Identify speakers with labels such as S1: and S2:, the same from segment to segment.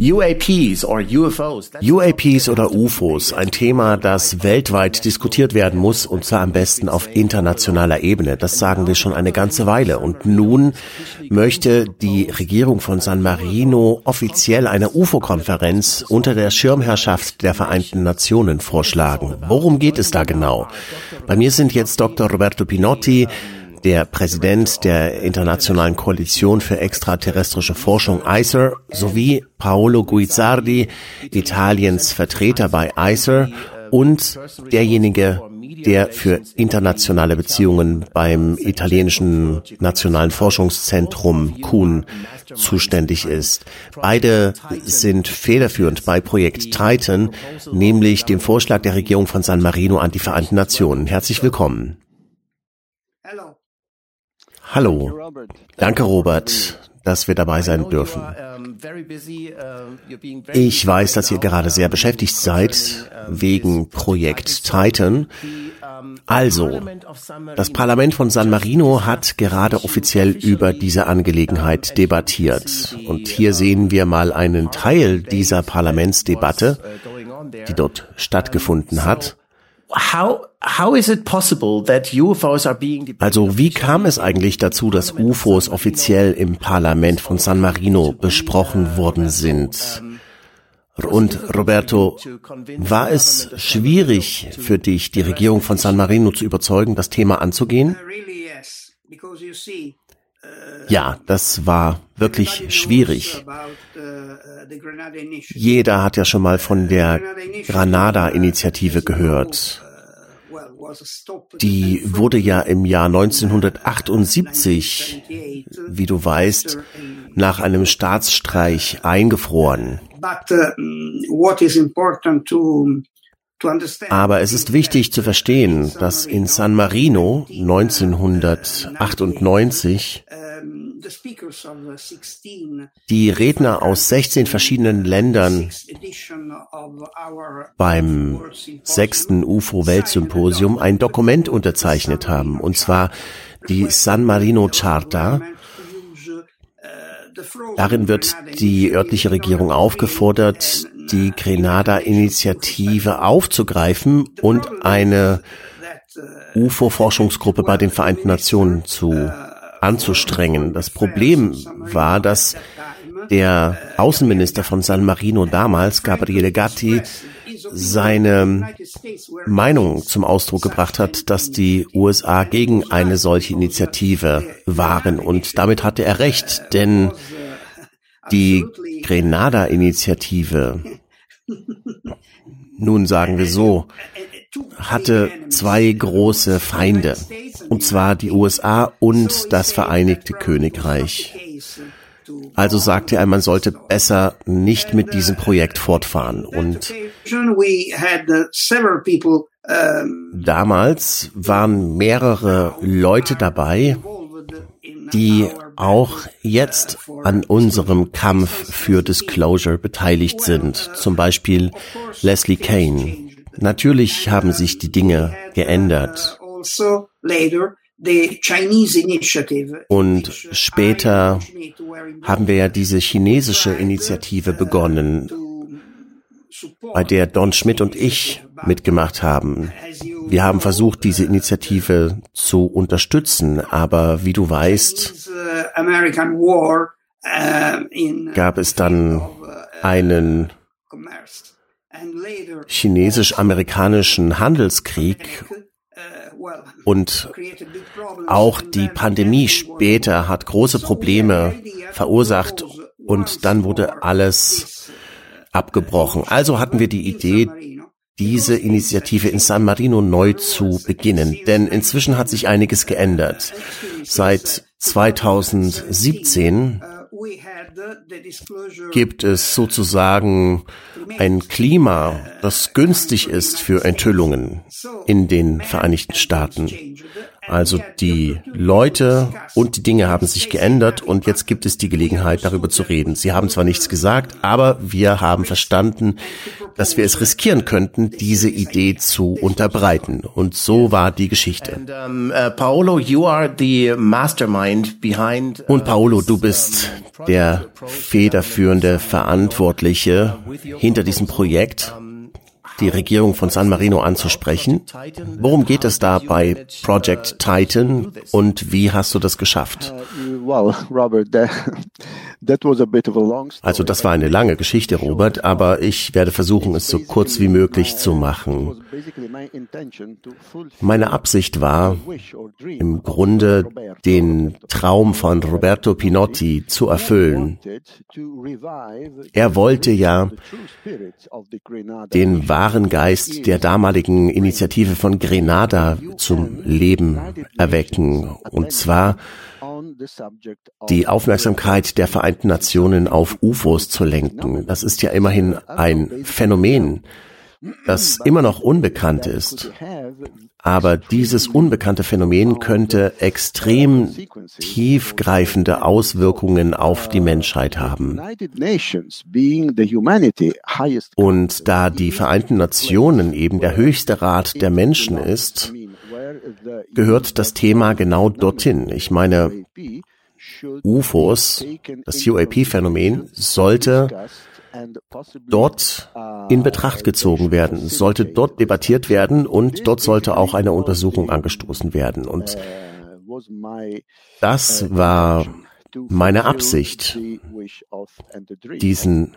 S1: UAPs oder UFOs, ein Thema, das weltweit diskutiert werden muss und zwar am besten auf internationaler Ebene. Das sagen wir schon eine ganze Weile. Und nun möchte die Regierung von San Marino offiziell eine UFO-Konferenz unter der Schirmherrschaft der Vereinten Nationen vorschlagen. Worum geht es da genau? Bei mir sind jetzt Dr. Roberto Pinotti, der Präsident der Internationalen Koalition für extraterrestrische Forschung ICER sowie Paolo Guizzardi, Italiens Vertreter bei ICER und derjenige, der für internationale Beziehungen beim italienischen Nationalen Forschungszentrum Kuhn zuständig ist. Beide sind federführend bei Projekt Titan, nämlich dem Vorschlag der Regierung von San Marino an die Vereinten Nationen. Herzlich willkommen. Hallo. Danke, Robert, dass wir dabei sein dürfen. Ich weiß, dass ihr gerade sehr beschäftigt seid wegen Projekt Titan. Also, das Parlament von San Marino hat gerade offiziell über diese Angelegenheit debattiert. Und hier sehen wir mal einen Teil dieser Parlamentsdebatte, die dort stattgefunden hat. Also wie kam es eigentlich dazu, dass UFOs offiziell im Parlament von San Marino besprochen worden sind? Und Roberto, war es schwierig für dich, die Regierung von San Marino zu überzeugen, das Thema anzugehen? Ja, das war wirklich schwierig. Jeder hat ja schon mal von der Granada-Initiative gehört. Die wurde ja im Jahr 1978, wie du weißt, nach einem Staatsstreich eingefroren. Aber es ist wichtig zu verstehen, dass in San Marino 1998 die Redner aus 16 verschiedenen Ländern beim sechsten UFO-Weltsymposium ein Dokument unterzeichnet haben, und zwar die San Marino Charta. Darin wird die örtliche Regierung aufgefordert, die Grenada-Initiative aufzugreifen und eine UFO-Forschungsgruppe bei den Vereinten Nationen zu anzustrengen. Das Problem war, dass der Außenminister von San Marino damals, Gabriele Gatti, seine Meinung zum Ausdruck gebracht hat, dass die USA gegen eine solche Initiative waren. Und damit hatte er recht, denn die Grenada-Initiative, nun sagen wir so, hatte zwei große Feinde, und zwar die USA und das Vereinigte Königreich. Also sagte er, man sollte besser nicht mit diesem Projekt fortfahren. Und damals waren mehrere Leute dabei, die auch jetzt an unserem Kampf für Disclosure beteiligt sind. Zum Beispiel Leslie Kane. Natürlich haben sich die Dinge geändert. Und später haben wir ja diese chinesische Initiative begonnen, bei der Don Schmidt und ich mitgemacht haben. Wir haben versucht, diese Initiative zu unterstützen, aber wie du weißt, gab es dann einen chinesisch-amerikanischen Handelskrieg und auch die Pandemie später hat große Probleme verursacht und dann wurde alles abgebrochen. Also hatten wir die Idee, diese Initiative in San Marino neu zu beginnen. Denn inzwischen hat sich einiges geändert. Seit 2017 gibt es sozusagen ein Klima, das günstig ist für Enthüllungen in den Vereinigten Staaten. Also die Leute und die Dinge haben sich geändert und jetzt gibt es die Gelegenheit, darüber zu reden. Sie haben zwar nichts gesagt, aber wir haben verstanden, dass wir es riskieren könnten, diese Idee zu unterbreiten. Und so war die Geschichte. Uh, und Paolo, du bist der federführende Verantwortliche hinter diesem Projekt die Regierung von San Marino anzusprechen. Worum geht es da bei Project Titan und wie hast du das geschafft? Also das war eine lange Geschichte, Robert, aber ich werde versuchen, es so kurz wie möglich zu machen. Meine Absicht war, im Grunde den Traum von Roberto Pinotti zu erfüllen. Er wollte ja den wahren Geist der damaligen Initiative von Grenada zum Leben erwecken. Und zwar die Aufmerksamkeit der Vereinten Nationen auf UFOs zu lenken. Das ist ja immerhin ein Phänomen, das immer noch unbekannt ist. Aber dieses unbekannte Phänomen könnte extrem tiefgreifende Auswirkungen auf die Menschheit haben. Und da die Vereinten Nationen eben der höchste Rat der Menschen ist, gehört das Thema genau dorthin. Ich meine, UFOs, das UAP-Phänomen, sollte dort in Betracht gezogen werden, sollte dort debattiert werden und dort sollte auch eine Untersuchung angestoßen werden. Und das war meine Absicht, diesen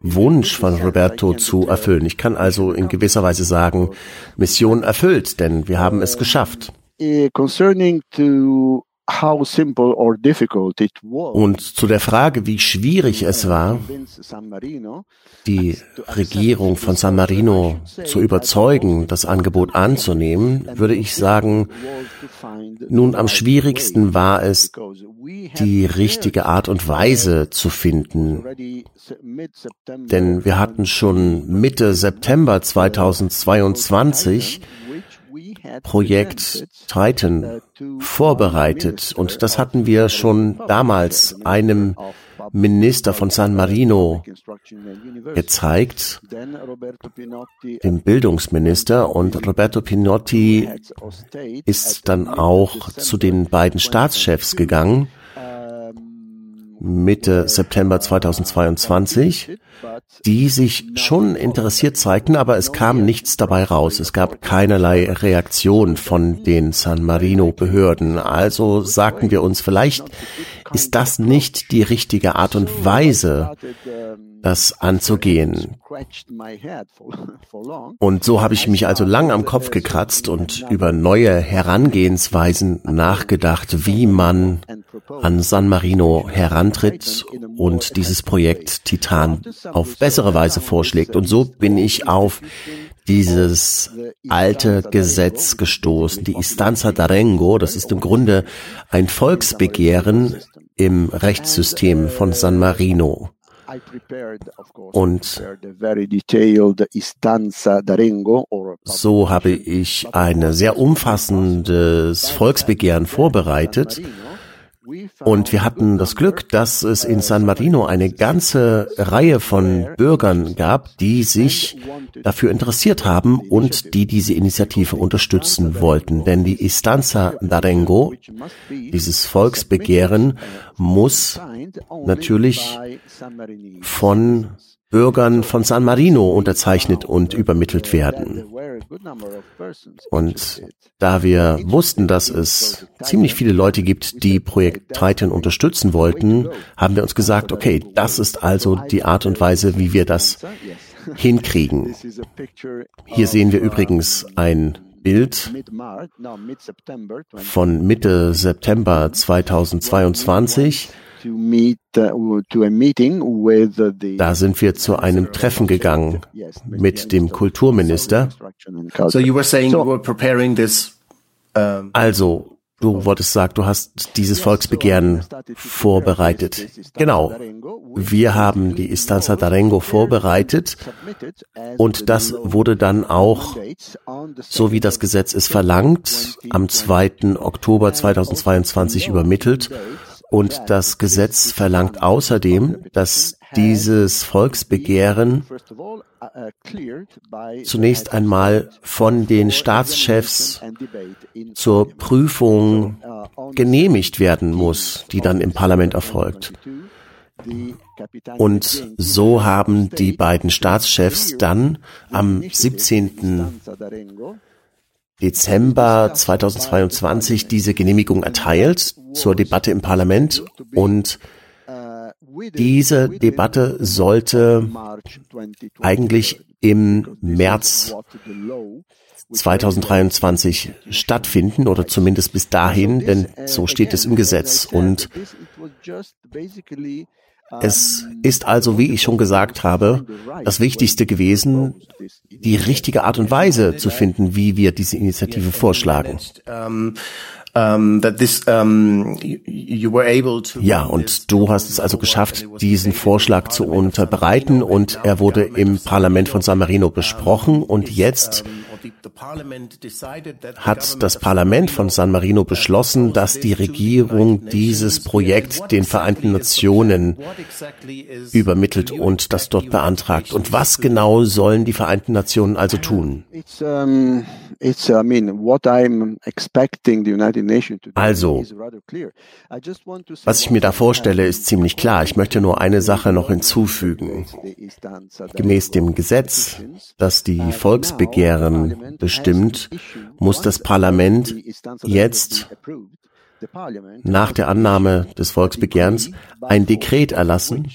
S1: Wunsch von Roberto zu erfüllen. Ich kann also in gewisser Weise sagen, Mission erfüllt, denn wir haben es geschafft. Concerning to und zu der Frage, wie schwierig es war, die Regierung von San Marino zu überzeugen, das Angebot anzunehmen, würde ich sagen, nun am schwierigsten war es, die richtige Art und Weise zu finden. Denn wir hatten schon Mitte September 2022 Projekt Titan vorbereitet. Und das hatten wir schon damals einem Minister von San Marino gezeigt, dem Bildungsminister. Und Roberto Pinotti ist dann auch zu den beiden Staatschefs gegangen Mitte September 2022, die sich schon interessiert zeigten, aber es kam nichts dabei raus. Es gab keinerlei Reaktion von den San Marino Behörden. Also sagten wir uns, vielleicht ist das nicht die richtige Art und Weise, das anzugehen. Und so habe ich mich also lang am Kopf gekratzt und über neue Herangehensweisen nachgedacht, wie man an San Marino herantritt und dieses Projekt Titan auf bessere Weise vorschlägt. Und so bin ich auf dieses alte Gesetz gestoßen, die Istanza d'Arengo. Das ist im Grunde ein Volksbegehren im Rechtssystem von San Marino. Und so habe ich ein sehr umfassendes Volksbegehren vorbereitet und wir hatten das Glück, dass es in San Marino eine ganze Reihe von Bürgern gab, die sich dafür interessiert haben und die diese Initiative unterstützen wollten. Denn die Istanza d'Arengo, dieses Volksbegehren, muss natürlich von Bürgern von San Marino unterzeichnet und übermittelt werden. Und da wir wussten, dass es ziemlich viele Leute gibt, die Projekt Titan unterstützen wollten, haben wir uns gesagt, okay, das ist also die Art und Weise, wie wir das hinkriegen. Hier sehen wir übrigens ein Bild von Mitte September 2022 da sind wir zu einem Treffen gegangen mit dem Kulturminister. Also, du wolltest sagen, du hast dieses Volksbegehren vorbereitet. Genau. Wir haben die Istanza d'Arengo vorbereitet und das wurde dann auch, so wie das Gesetz es verlangt, am 2. Oktober 2022 übermittelt. Und das Gesetz verlangt außerdem, dass dieses Volksbegehren zunächst einmal von den Staatschefs zur Prüfung genehmigt werden muss, die dann im Parlament erfolgt. Und so haben die beiden Staatschefs dann am 17. Dezember 2022 diese Genehmigung erteilt zur Debatte im Parlament und diese Debatte sollte eigentlich im März 2023 stattfinden oder zumindest bis dahin, denn so steht es im Gesetz. Und es ist also, wie ich schon gesagt habe, das Wichtigste gewesen, die richtige Art und Weise zu finden, wie wir diese Initiative vorschlagen. Ja, und du hast es also geschafft, diesen Vorschlag zu unterbreiten und er wurde im Parlament von San Marino besprochen und jetzt hat das Parlament von San Marino beschlossen, dass die Regierung dieses Projekt den Vereinten Nationen übermittelt und das dort beantragt. Und was genau sollen die Vereinten Nationen also tun? Also, was ich mir da vorstelle, ist ziemlich klar. Ich möchte nur eine Sache noch hinzufügen. Gemäß dem Gesetz, das die Volksbegehren bestimmt, muss das Parlament jetzt nach der Annahme des Volksbegehrens ein Dekret erlassen,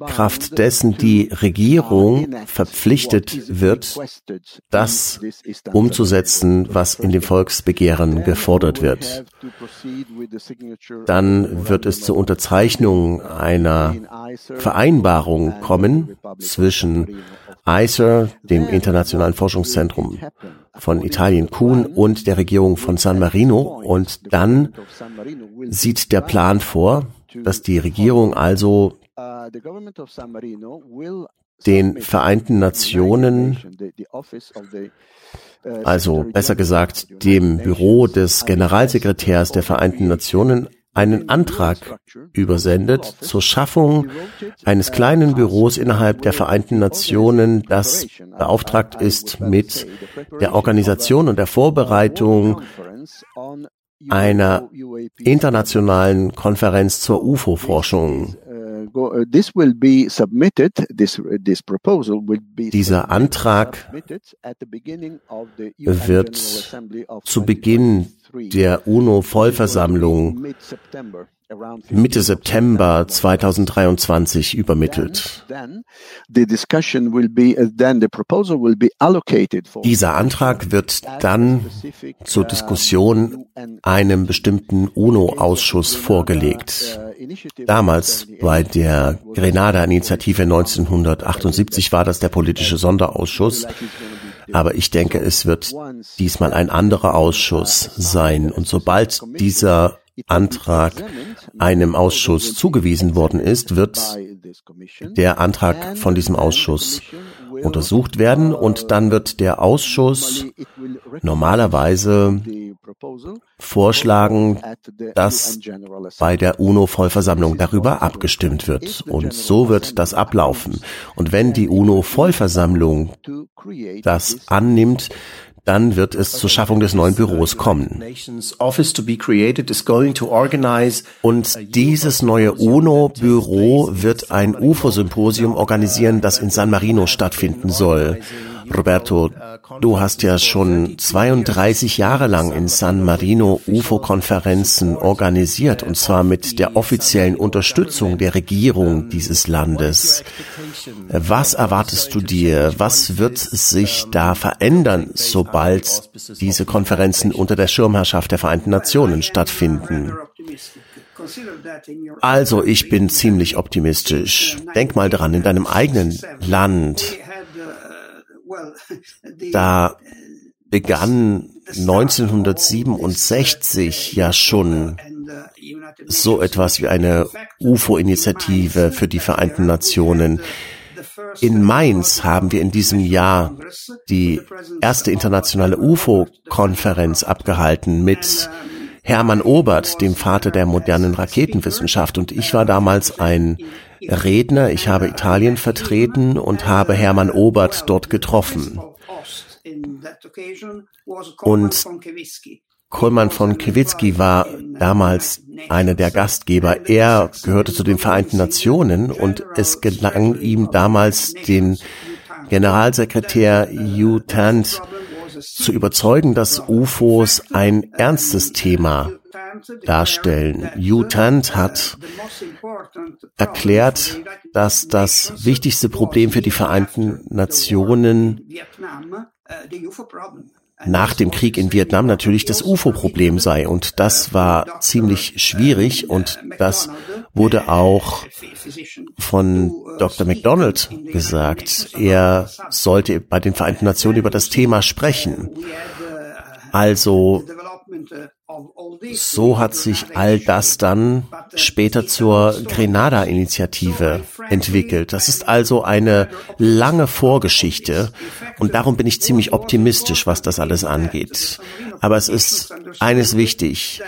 S1: kraft dessen die Regierung verpflichtet wird, das umzusetzen, was in dem Volksbegehren gefordert wird. Dann wird es zur Unterzeichnung einer Vereinbarung kommen zwischen ICER, dem Internationalen Forschungszentrum von Italien Kuhn und der Regierung von San Marino. Und dann sieht der Plan vor, dass die Regierung also den Vereinten Nationen, also besser gesagt dem Büro des Generalsekretärs der Vereinten Nationen, einen Antrag übersendet zur Schaffung eines kleinen Büros innerhalb der Vereinten Nationen, das beauftragt ist mit der Organisation und der Vorbereitung einer internationalen Konferenz zur UFO-Forschung. Dieser Antrag wird zu Beginn der UNO-Vollversammlung Mitte September 2023 übermittelt. Dieser Antrag wird dann zur Diskussion einem bestimmten UNO-Ausschuss vorgelegt. Damals bei der Grenada-Initiative 1978 war das der politische Sonderausschuss. Aber ich denke, es wird diesmal ein anderer Ausschuss sein. Und sobald dieser Antrag einem Ausschuss zugewiesen worden ist, wird der Antrag von diesem Ausschuss untersucht werden und dann wird der Ausschuss normalerweise vorschlagen, dass bei der UNO-Vollversammlung darüber abgestimmt wird. Und so wird das ablaufen. Und wenn die UNO-Vollversammlung das annimmt, dann wird es zur Schaffung des neuen Büros kommen. Und dieses neue UNO-Büro wird ein UFO-Symposium organisieren, das in San Marino stattfinden soll. Roberto, du hast ja schon 32 Jahre lang in San Marino UFO-Konferenzen organisiert, und zwar mit der offiziellen Unterstützung der Regierung dieses Landes. Was erwartest du dir? Was wird sich da verändern, sobald diese Konferenzen unter der Schirmherrschaft der Vereinten Nationen stattfinden? Also, ich bin ziemlich optimistisch. Denk mal dran, in deinem eigenen Land da begann 1967 ja schon so etwas wie eine UFO-Initiative für die Vereinten Nationen. In Mainz haben wir in diesem Jahr die erste internationale UFO-Konferenz abgehalten mit Hermann Obert, dem Vater der modernen Raketenwissenschaft. Und ich war damals ein Redner. Ich habe Italien vertreten und habe Hermann Obert dort getroffen. Und Kollmann von Kewitsky war damals einer der Gastgeber. Er gehörte zu den Vereinten Nationen und es gelang ihm damals, den Generalsekretär Hugh Tant zu überzeugen, dass UFOs ein ernstes Thema darstellen. Hugh Tant hat erklärt, dass das wichtigste Problem für die Vereinten Nationen nach dem Krieg in Vietnam natürlich das UFO-Problem sei. Und das war ziemlich schwierig und das wurde auch von Dr. McDonald gesagt. Er sollte bei den Vereinten Nationen über das Thema sprechen. Also so hat sich all das dann später zur Grenada-Initiative entwickelt. Das ist also eine lange Vorgeschichte und darum bin ich ziemlich optimistisch, was das alles angeht. Aber es ist eines wichtig.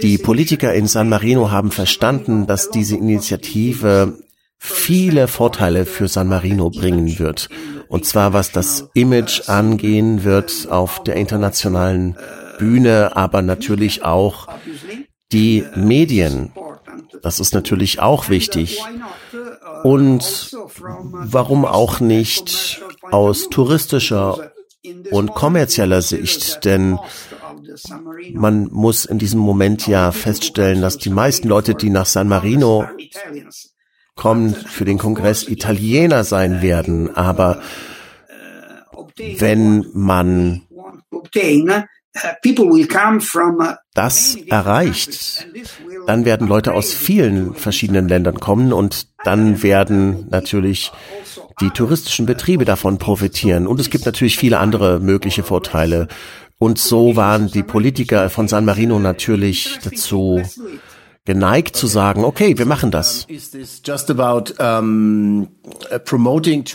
S1: Die Politiker in San Marino haben verstanden, dass diese Initiative viele Vorteile für San Marino bringen wird. Und zwar was das Image angehen wird auf der internationalen Bühne, aber natürlich auch die Medien. Das ist natürlich auch wichtig. Und warum auch nicht aus touristischer und kommerzieller Sicht, denn man muss in diesem Moment ja feststellen, dass die meisten Leute, die nach San Marino kommen, für den Kongress Italiener sein werden. Aber wenn man das erreicht, dann werden Leute aus vielen verschiedenen Ländern kommen und dann werden natürlich die touristischen Betriebe davon profitieren. Und es gibt natürlich viele andere mögliche Vorteile. Und so waren die Politiker von San Marino natürlich dazu geneigt zu sagen, okay, wir machen das.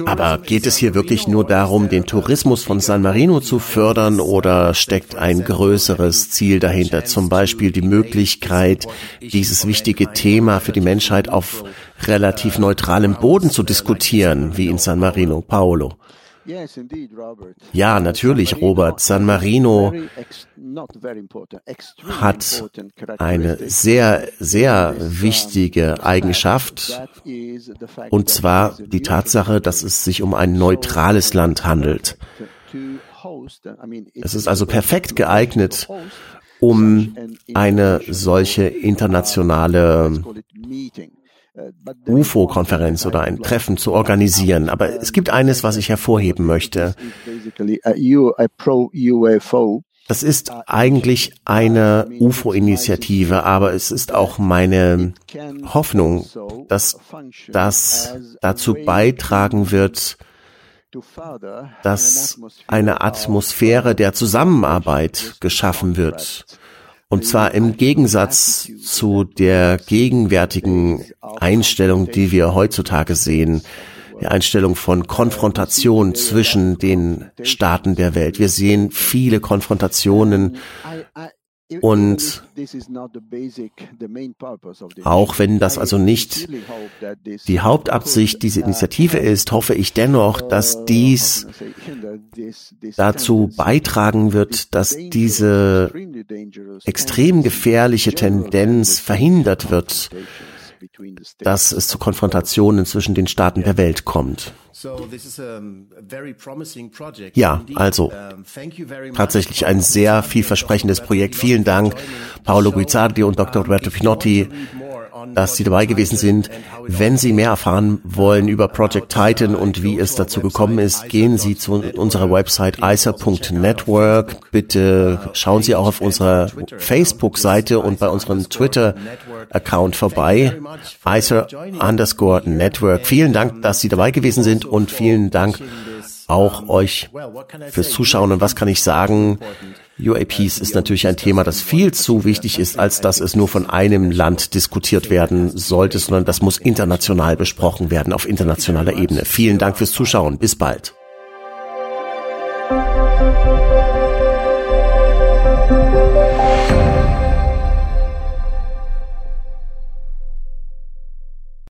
S1: Aber geht es hier wirklich nur darum, den Tourismus von San Marino zu fördern oder steckt ein größeres Ziel dahinter? Zum Beispiel die Möglichkeit, dieses wichtige Thema für die Menschheit auf relativ neutralem Boden zu diskutieren, wie in San Marino, Paolo. Ja, natürlich, Robert. San Marino hat eine sehr, sehr wichtige Eigenschaft, und zwar die Tatsache, dass es sich um ein neutrales Land handelt. Es ist also perfekt geeignet, um eine solche internationale UFO-Konferenz oder ein Treffen zu organisieren. Aber es gibt eines, was ich hervorheben möchte. Das ist eigentlich eine UFO-Initiative, aber es ist auch meine Hoffnung, dass das dazu beitragen wird, dass eine Atmosphäre der Zusammenarbeit geschaffen wird und zwar im Gegensatz zu der gegenwärtigen Einstellung, die wir heutzutage sehen, die Einstellung von Konfrontation zwischen den Staaten der Welt. Wir sehen viele Konfrontationen und auch wenn das also nicht die Hauptabsicht dieser Initiative ist, hoffe ich dennoch, dass dies dazu beitragen wird, dass diese extrem gefährliche Tendenz verhindert wird, dass es zu Konfrontationen zwischen den Staaten der Welt kommt. Ja, also tatsächlich ein sehr vielversprechendes Projekt. Vielen Dank, Paolo Guizzardi und Dr. Roberto Pinotti dass Sie dabei gewesen sind. Wenn Sie mehr erfahren wollen über Project Titan und wie es dazu gekommen ist, gehen Sie zu unserer Website isa.network. Bitte schauen Sie auch auf unserer Facebook-Seite und bei unserem Twitter-Account vorbei. ISA underscore Network. Vielen Dank, dass Sie dabei gewesen sind und vielen Dank auch euch fürs Zuschauen. Und was kann ich sagen? UAPs ist natürlich ein Thema, das viel zu wichtig ist, als dass es nur von einem Land diskutiert werden sollte, sondern das muss international besprochen werden auf internationaler Ebene. Vielen Dank fürs Zuschauen. Bis bald.